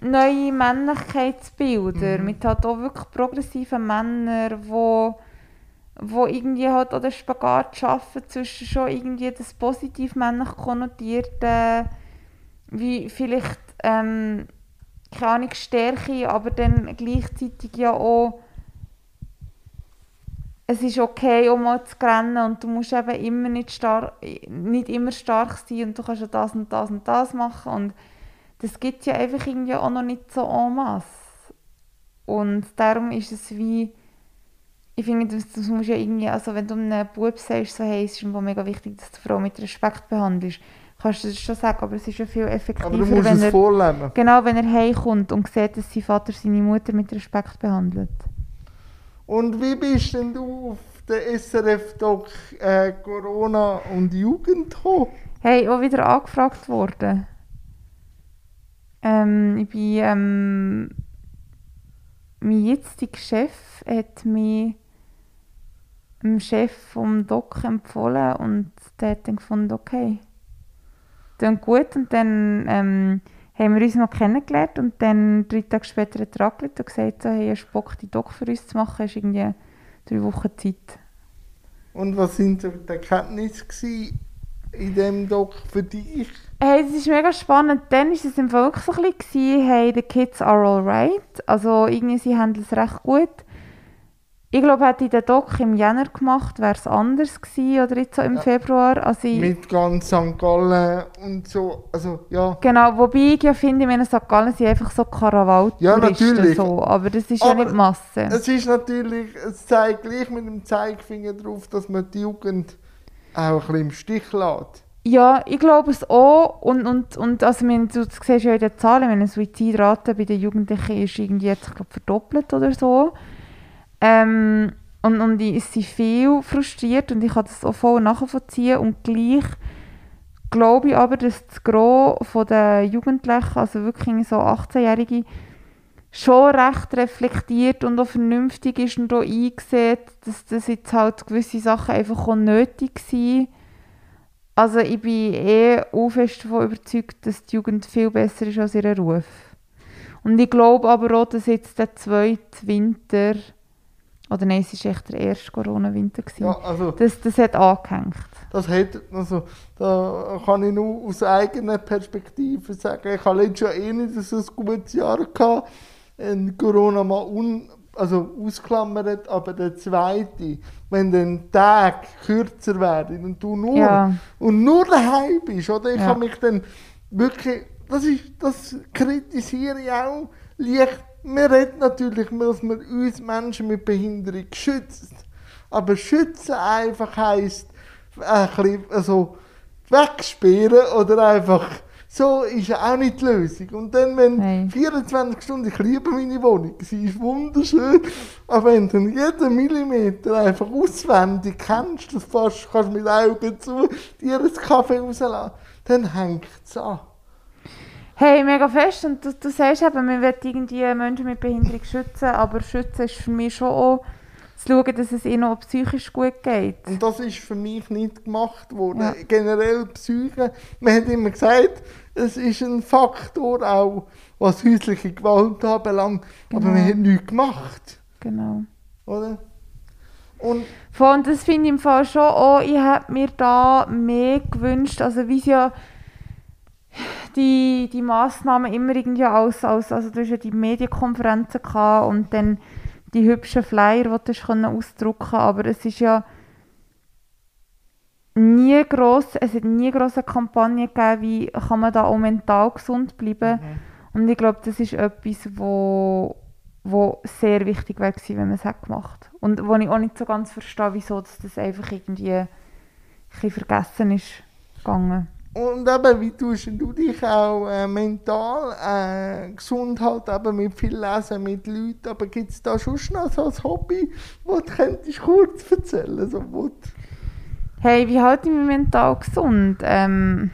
neue Männlichkeitsbilder Mhm. mit halt auch wirklich progressiven Männern, wo, wo irgendwie halt auch den Spagat schaffen zwischen schon irgendwie das positiv männlich konnotierte, wie vielleicht ähm, keine Ahnung, Stärke, aber dann gleichzeitig ja auch es ist okay, um mal zu rennen und du musst eben immer nicht, star nicht immer stark sein und du kannst ja das und das und das machen und das gibt ja einfach irgendwie auch noch nicht so en masse. Und darum ist es wie, ich finde, das, das muss ja irgendwie, also wenn du einem Bub sagst, so, hey, es ist einfach mega wichtig, dass du die Frau mit Respekt behandelst, kannst du das schon sagen, aber es ist ja viel effektiver, Aber du musst wenn es er, vorleben. genau, wenn er heimkommt und sieht, dass sein Vater seine Mutter mit Respekt behandelt. Und wie bist denn du auf den SRF-Doc äh, Corona und Jugend gekommen? Hey, auch wieder angefragt worden. Ähm, ich bin, ähm, mein jetziger Chef hat mich dem Chef vom Doc empfohlen und der hat dann gefunden, okay, dann gut und dann ähm, haben wir uns mal kennengelernt und dann drei Tage später hat er angerufen und gesagt, so, hey, hast du Bock, die Doc für uns zu machen, hast irgendwie drei Wochen Zeit. Und was sind so die Erkenntnisse in diesem Doc für dich? Hey, es ist mega spannend. Dann war es im Fall wirklich so ein bisschen, hey, the kids are alright. Also irgendwie, sie handeln es recht gut. Ich glaube, hätte ich den Doc im Jänner gemacht, wäre es anders gewesen, oder jetzt so im Ja. Februar. Also Mit ganz St. Gallen und so, also ja. genau, wobei ich ja finde, wenn St. Gallen sind einfach so Karawalte Ja, natürlich. so, aber das ist ja Aber nicht Masse. Es ist natürlich, es zeigt gleich mit dem Zeigefinger drauf, dass man die Jugend auch ein bisschen im Stich lässt. Ja, ich glaube es auch. Und, und, und also, wenn du das siehst ja in den Zahlen, wenn eine Suizidrate bei den Jugendlichen ist irgendwie jetzt ich glaub, verdoppelt oder so. Ähm, und, und ich, sie viel frustriert und ich kann das auch voll nachvollziehen. Und gleich glaube ich aber, dass das Gros den Jugendlichen, also wirklich so 18-Jährige, schon recht reflektiert und auch vernünftig ist und auch eingesehen, dass das jetzt halt gewisse Sachen einfach auch nötig sind. Also ich bin eh auch fest davon überzeugt, dass die Jugend viel besser ist als ihr Ruf. Und ich glaube aber auch, dass jetzt der zweite Winter, oder nein, es war echt der erste Corona-Winter, Ja, also das, das hat angehängt. das hat, also da kann ich nur aus eigener Perspektive sagen, ich habe letztes Jahr eh nicht so ein gutes Jahr gehabt, in Corona mal un, also ausklammert, aber der zweite, wenn dann Tage kürzer werden und du nur Ja, und nur daheim bist, oder? Ich Ja. habe mich dann wirklich, das ist, das kritisiere ich auch leicht. Wir reden natürlich, dass man uns Menschen mit Behinderung schützt. Aber schützen einfach heisst, ein bisschen, also, wegsperren oder einfach, so ist ja auch nicht die Lösung. Und dann, wenn Nein. 24 Stunden, ich liebe meine Wohnung, sie ist wunderschön, aber wenn du jeden Millimeter einfach auswendig kennst, das fast kannst mit Augen zu, dir einen Kaffee rauslassen, dann hängt es an. Hey, mega fest. Und du, du sagst eben, man will irgendwie Menschen mit Behinderung schützen, aber schützen ist für mich schon auch zu schauen, dass es ihnen auch psychisch gut geht. Und das ist für mich nicht gemacht worden. Ja. Generell Psyche, man hat immer gesagt, es ist ein Faktor auch, was häusliche Gewalt anbelangt, aber Genau. man hat nichts gemacht, Genau. oder? Und Von das finde ich im Fall schon auch, ich hätte mir da mehr gewünscht, also wie ja die, die Massnahmen immer irgendwie als, als also du hast ja die Medienkonferenzen gehabt und dann die hübschen Flyer, die du können ausdrucken aber es ist ja nie gross, es hat nie grosse Kampagne gegeben, wie kann man da auch mental gesund bleiben. Und ich glaube, das ist etwas, wo, wo sehr wichtig wäre gewesen, wenn man es hätte gemacht. Und wo ich auch nicht so ganz verstehe, wieso das einfach irgendwie ein bisschen vergessen ist gegangen. Und eben, wie tust du dich auch äh, mental äh, gesund halt eben mit viel Lesen, mit Leuten, aber gibt es da schon noch so ein Hobby, das du könntest kurz erzählen so, du- Hey, wie halte ich mich mental gesund? Ähm,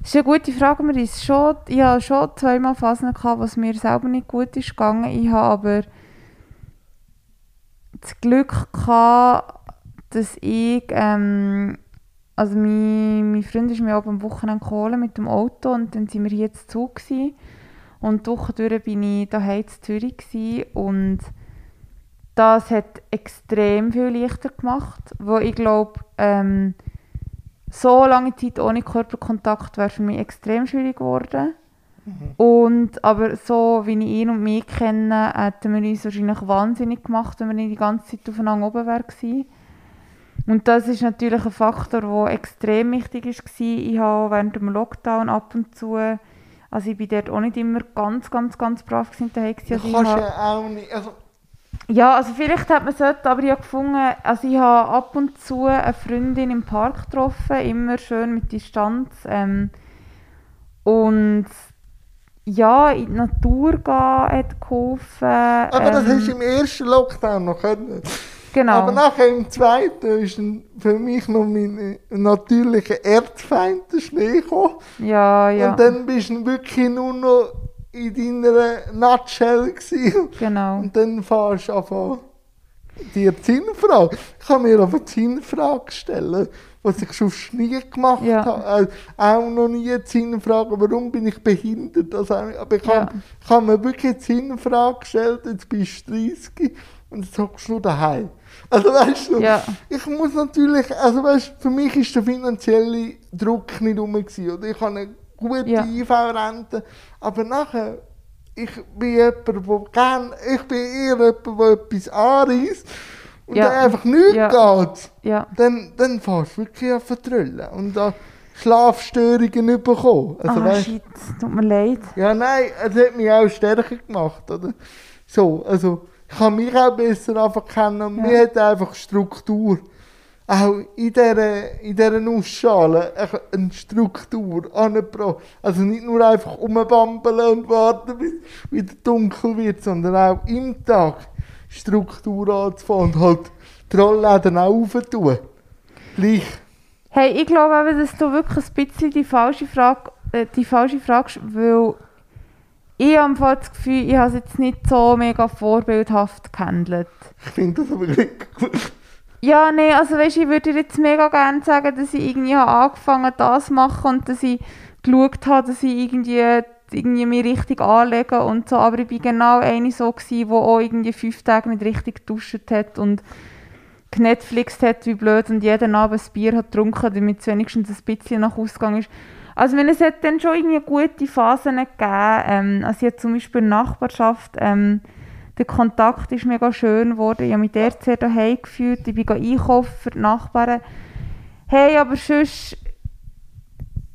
das ist eine gute Frage. Mir ist schon, ich hatte schon zweimal Phasen, gehabt, wo es mir selber nicht gut ist gegangen. Ich habe aber das Glück gehabt, dass ich, ähm, also mein, mein Freund ist mir auch am Wochenende geholt mit dem Auto und dann sind wir hier zu Zug gewesen. und durch bin ich daheim in Zürich gewesen. und das hat extrem viel leichter gemacht, wo ich glaube, ähm, so lange Zeit ohne Körperkontakt wäre für mich extrem schwierig geworden. Und, aber so wie ich ihn und mich kenne, hätten wir uns wahrscheinlich wahnsinnig gemacht, wenn wir nicht die ganze Zeit aufeinander oben wären. Und das ist natürlich ein Faktor, der extrem wichtig war. Ich habe während dem Lockdown ab und zu, also ich bin dort auch nicht immer ganz, ganz, ganz brav gewesen. Du Also ich kannst habe- ja auch nicht, also Ja, also vielleicht hat man sollte, aber ich habe gefunden, also ich habe ab und zu eine Freundin im Park getroffen, immer schön mit Distanz. Ähm, und ja, in die Natur gehen hat geholfen. Aber das ähm, hast du im ersten Lockdown noch können. Genau. Aber nachher im zweiten ist für mich noch mein natürlicher Erzfeind der Schnee gekommen. ja, ja, Und dann bist du wirklich nur noch in deiner Nutshell gewesen. genau. Und dann fährst du einfach dir die Sinnfrage. Ich kann mir aber die Sinnfrage stellen, was ich schon nie gemacht Ja. habe. Äh, auch noch nie die Sinnfrage, warum bin ich behindert? Also, aber ich Ja. habe ich habe mir wirklich die Sinnfrage gestellt, jetzt bist du 30 und jetzt hockst du nur daheim. Also weißt du, Ja. ich muss natürlich, also weißt du, für mich ist der finanzielle Druck nicht rum gewesen, oder? Ich habe eine gute Ja. IV-Rente, aber nachher, ich bin jemand, der gern, ich bin eher jemand, der etwas anreißt und Ja. dann einfach nichts Ja. geht, Ja, dann, dann fährst du wirklich an vertrüllen und da Schlafstörungen bekommen. Also, ah, weißt, shit, tut mir leid. ja, nein, es hat mich auch stärker gemacht, oder? So, also, ich kann mich auch besser einfach kennen und Ja. mir hat einfach Struktur. Auch in dieser, in dieser eine Struktur angebracht. Also nicht nur einfach rumbambeln und warten, bis es wieder dunkel wird, sondern auch im Tag Struktur anzufangen und halt die Rollläden auch aufzutun. Gleich. Hey, ich glaube eben, dass du wirklich ein bisschen die falsche Frage, äh, die falsche Frage weil ich habe das Gefühl, ich habe es jetzt nicht so mega vorbildhaft gehandelt. Ich finde das aber nicht gut. Ja, nee, also weißt, ich würde dir jetzt mega gerne sagen, dass ich irgendwie habe angefangen das zu machen und dass ich geschaut habe, dass ich irgendwie, irgendwie mich richtig anlege und so, aber ich bin genau eine so gewesen, die auch irgendwie fünf Tage nicht richtig geduscht hat und genetflixt hat wie blöd und jeden Abend ein Bier hat getrunken, damit es wenigstens ein bisschen nach Ausgang ist. Also wenn es hat dann schon irgendwie gute Phasen gegeben, ähm, also ich habe zum Beispiel Nachbarschaft, ähm, der Kontakt ist mega schön geworden. Ich habe mich dort sehr daheim gefühlt. Ich bin einkaufen für die Nachbarn. Hey, aber sonst...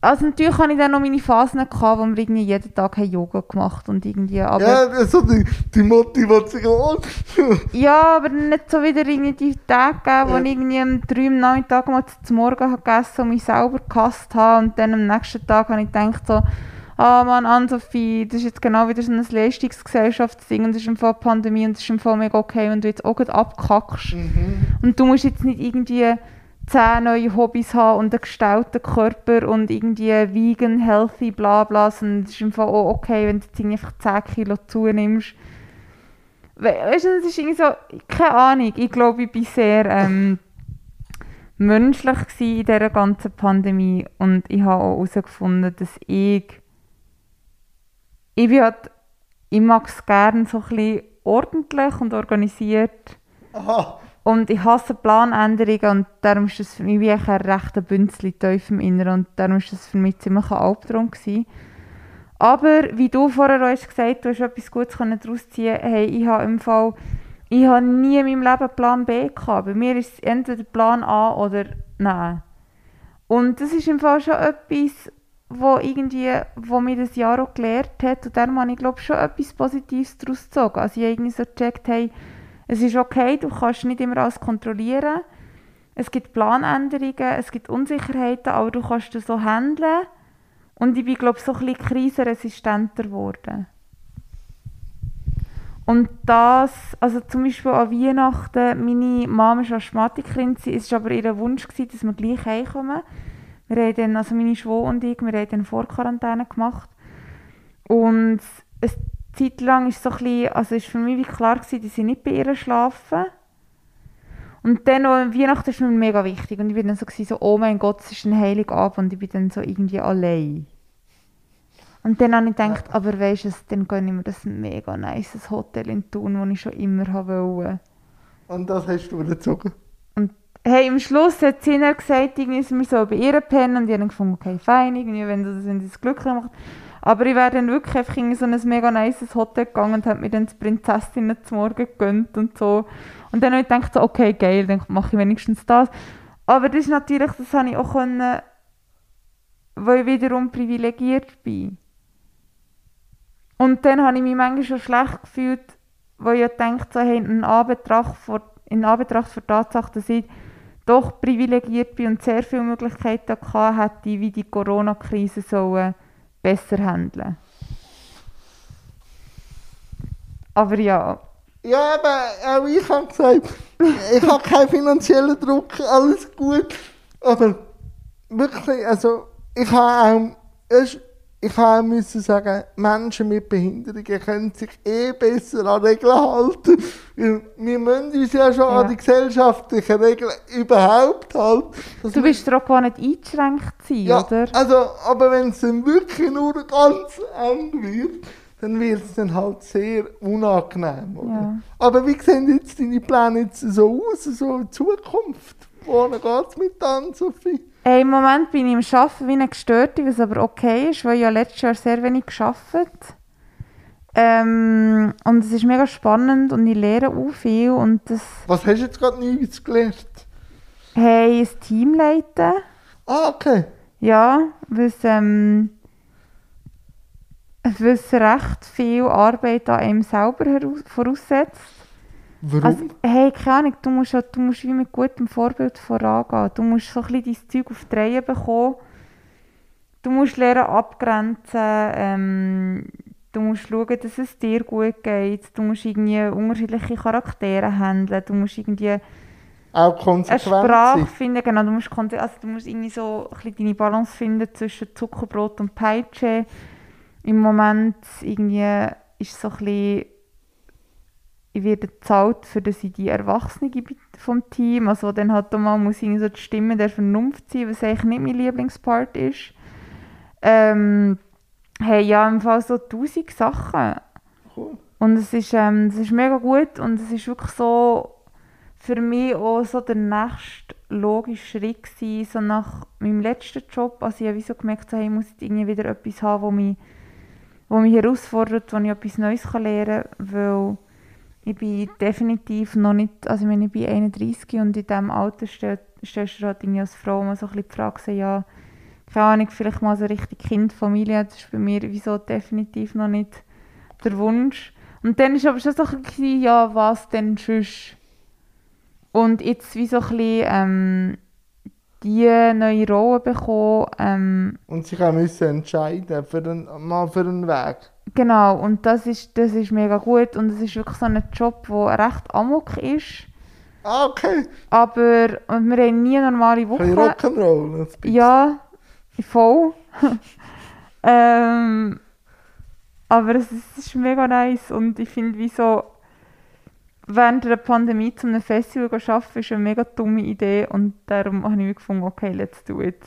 Also natürlich hatte ich dann noch meine Phasen, gehabt, wo wir irgendwie jeden Tag Yoga gemacht und irgendwie... Aber, Ja, also die, die Motivation. ja, aber nicht so wieder irgendwie die Tage gegeben, wo ich irgendwie um drei am Nachmittag mal zum Morgen habe gegessen und mich selber gehasst habe und dann am nächsten Tag habe ich gedacht so, ah Mann, Ann-Sophie, das ist jetzt genau wieder so ein Leistungsgesellschaftsding und es ist im Fall Pandemie und es ist im Fall mega okay, wenn du jetzt auch abkackst. Und du musst jetzt nicht irgendwie zehn neue Hobbys haben und einen gestauten Körper und irgendwie vegan, healthy, bla bla, sondern es ist Fall auch okay, wenn du jetzt einfach 10 Kilo zunimmst. We weißt du, das ist irgendwie so, keine Ahnung, ich glaube, ich bin sehr ähm, menschlich in dieser ganzen Pandemie und ich habe auch herausgefunden, dass ich, ich bin halt, ich mag es gerne so ein bisschen ordentlich und organisiert Aha. Und ich hasse Planänderungen und darum ist das für mich wie ein rechter Bünzli tief im Inneren und darum ist das für mich ziemlich ein Albtraum gewesen. Aber wie du vorher auch hast gesagt, du hast etwas Gutes daraus ziehen. Hey, ich habe im Fall, ich habe nie in meinem Leben Plan B gehabt. Bei mir ist es entweder Plan A oder nein. Und das ist im Fall schon etwas, wo irgendwie, wo mir das Jahr auch gelehrt hat und darum habe ich glaube schon etwas Positives daraus gezogen. Also ich habe irgendwie so gecheckt, hey, es ist okay, du kannst nicht immer alles kontrollieren. Es gibt Planänderungen, es gibt Unsicherheiten, aber du kannst das so handeln. Und ich bin, glaube ich, so ein bisschen krisenresistenter geworden. Und das, also zum Beispiel an Weihnachten, meine Mama ist Asthmatikerin, es war aber ihr Wunsch, gewesen, dass wir gleich heimkommen. Wir haben dann, also meine Schwester und ich, wir haben dann Vorquarantäne gemacht. Und eine Zeit lang ist so ein bisschen, also ist für mich wie klar gewesen, dass ich nicht bei ihr schlafe. Und dann an Weihnachten ist mir mega wichtig. Und ich bin dann so, gewesen, so oh mein Gott, es ist ein Heiligabend und ich bin dann so irgendwie allein. Und dann habe ich gedacht, aber weisst du, dann gönne ich mir das mega nice Hotel in Thun, das ich schon immer wollte. Und das hast du überzogen. Und hey, am Schluss hat sie gesagt, irgendwie sind wir so bei ihr pennen und ich habe gefunden, okay, fein, irgendwie, wenn das, wenn das glücklich macht. Aber ich wäre dann wirklich einfach in so ein mega nice Hotel gegangen und habe mir dann die Prinzessinnen zum Morgen gegönnt und so. Und dann habe ich gedacht, so, okay, geil, dann mache ich wenigstens das. Aber das ist natürlich, das habe ich auch können, weil ich wiederum privilegiert bin. Und dann habe ich mich manchmal schon schlecht gefühlt, wo ich denkt, so, hey, in Anbetracht vor, in Anbetracht der Tatsache, dass ich doch privilegiert bin und sehr viele Möglichkeiten hatte, wie die Corona-Krise sollen besser handeln Aber ja. Ja, aber auch ich habe gesagt, ich habe keinen finanziellen Druck, alles gut. Aber wirklich, also ich habe auch, ich habe müssen sagen, Menschen mit Behinderungen können sich eh besser an Regeln halten. Wir müssen uns ja schon Ja. an die gesellschaftlichen Regeln überhaupt halten. Du bist doch gar nicht eingeschränkt sein, ja, oder? also, aber wenn es dann wirklich nur ganz eng wird, dann wird es dann halt sehr unangenehm. Oder? Ja. Aber wie sehen jetzt deine Pläne jetzt so aus, so in Zukunft? Wohin geht es mit dann, Sophie? Hey, Im Moment bin ich im Arbeiten wie eine Gestörte, was aber okay ist, weil ich ja letztes Jahr sehr wenig gearbeitet ähm, Und es ist mega spannend und ich lerne auch viel. Und das, Was hast du jetzt gerade Neues gelernt? hey, ein Team leiten. Ah, okay. Ja, was, ähm, was recht viel Arbeit an einem selber voraussetzt. Warum? Also, hey, keine Ahnung, du musst, du musst wie mit gutem Vorbild vorangehen. Du musst so ein bisschen dein Zeug auf die Reihe bekommen. Du musst lernen abgrenzen. Ähm, du musst schauen, dass es dir gut geht. Du musst irgendwie unterschiedliche Charaktere handeln. Du musst irgendwie Auch eine konsequent Sprache sein. finden. Genau, du musst, also du musst irgendwie so ein bisschen deine Balance finden zwischen Zuckerbrot und Peitsche. Im Moment irgendwie ist es so ein bisschen ich werde bezahlt, für dass ich die Erwachsene bin vom Team, also dann halt auch mal muss irgendwie so die Stimme der Vernunft sein, was eigentlich nicht mein Lieblingspart ist. Ähm, hey, ja, im Fall so tausend Sachen. Cool. Und es ist, ähm, es ist mega gut und es ist wirklich so für mich auch so der nächste logische Schritt gewesen, so nach meinem letzten Job. Also ich habe so gemerkt, hey, ich muss jetzt irgendwie wieder etwas haben, wo mich, wo mich herausfordert, wo ich etwas Neues kann lernen kann, weil ich bin definitiv noch nicht, also ich meine, ich bin 31 und in diesem Alter stell, stellst du halt irgendwie als Frau mal so ein bisschen die Frage, ja, keine Ahnung, vielleicht mal so richtig Kind, Familie, das ist bei mir wieso definitiv noch nicht der Wunsch. Und dann war aber schon so ein bisschen, ja, was denn sonst? Und jetzt wie so ein bisschen ähm, die neue Rolle bekommen, ähm, Und sich auch müssen entscheiden für den, mal für einen Weg. Genau, und das ist, das ist mega gut und es ist wirklich so ein Job, der recht amok ist. Ah, okay. Aber und wir haben nie eine normale Woche. Rock'n'Roll. ein bisschen. Ja, voll. ähm, aber es ist, es ist mega nice und ich finde, wie so während der Pandemie zu einem Festival zu arbeiten, ist eine mega dumme Idee und darum habe ich mir gefunden, okay, let's do it.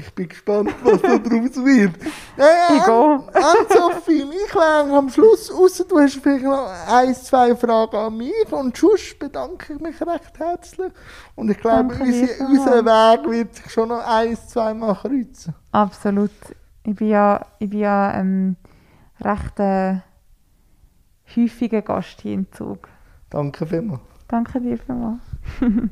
Ich bin gespannt, was da draus wird. Ja, Ich ja, gehe. Ann-Sophie, ich wäre am Schluss, außer du hast vielleicht noch ein, zwei Fragen an mich und sonst bedanke ich mich recht herzlich. Und ich glaube, unser, unser Weg wird sich schon noch ein, zwei Mal kreuzen. Absolut. Ich bin ja, ich bin ja ähm, recht äh, häufiger Gast hier im Zug. Danke vielmals. Danke dir vielmals.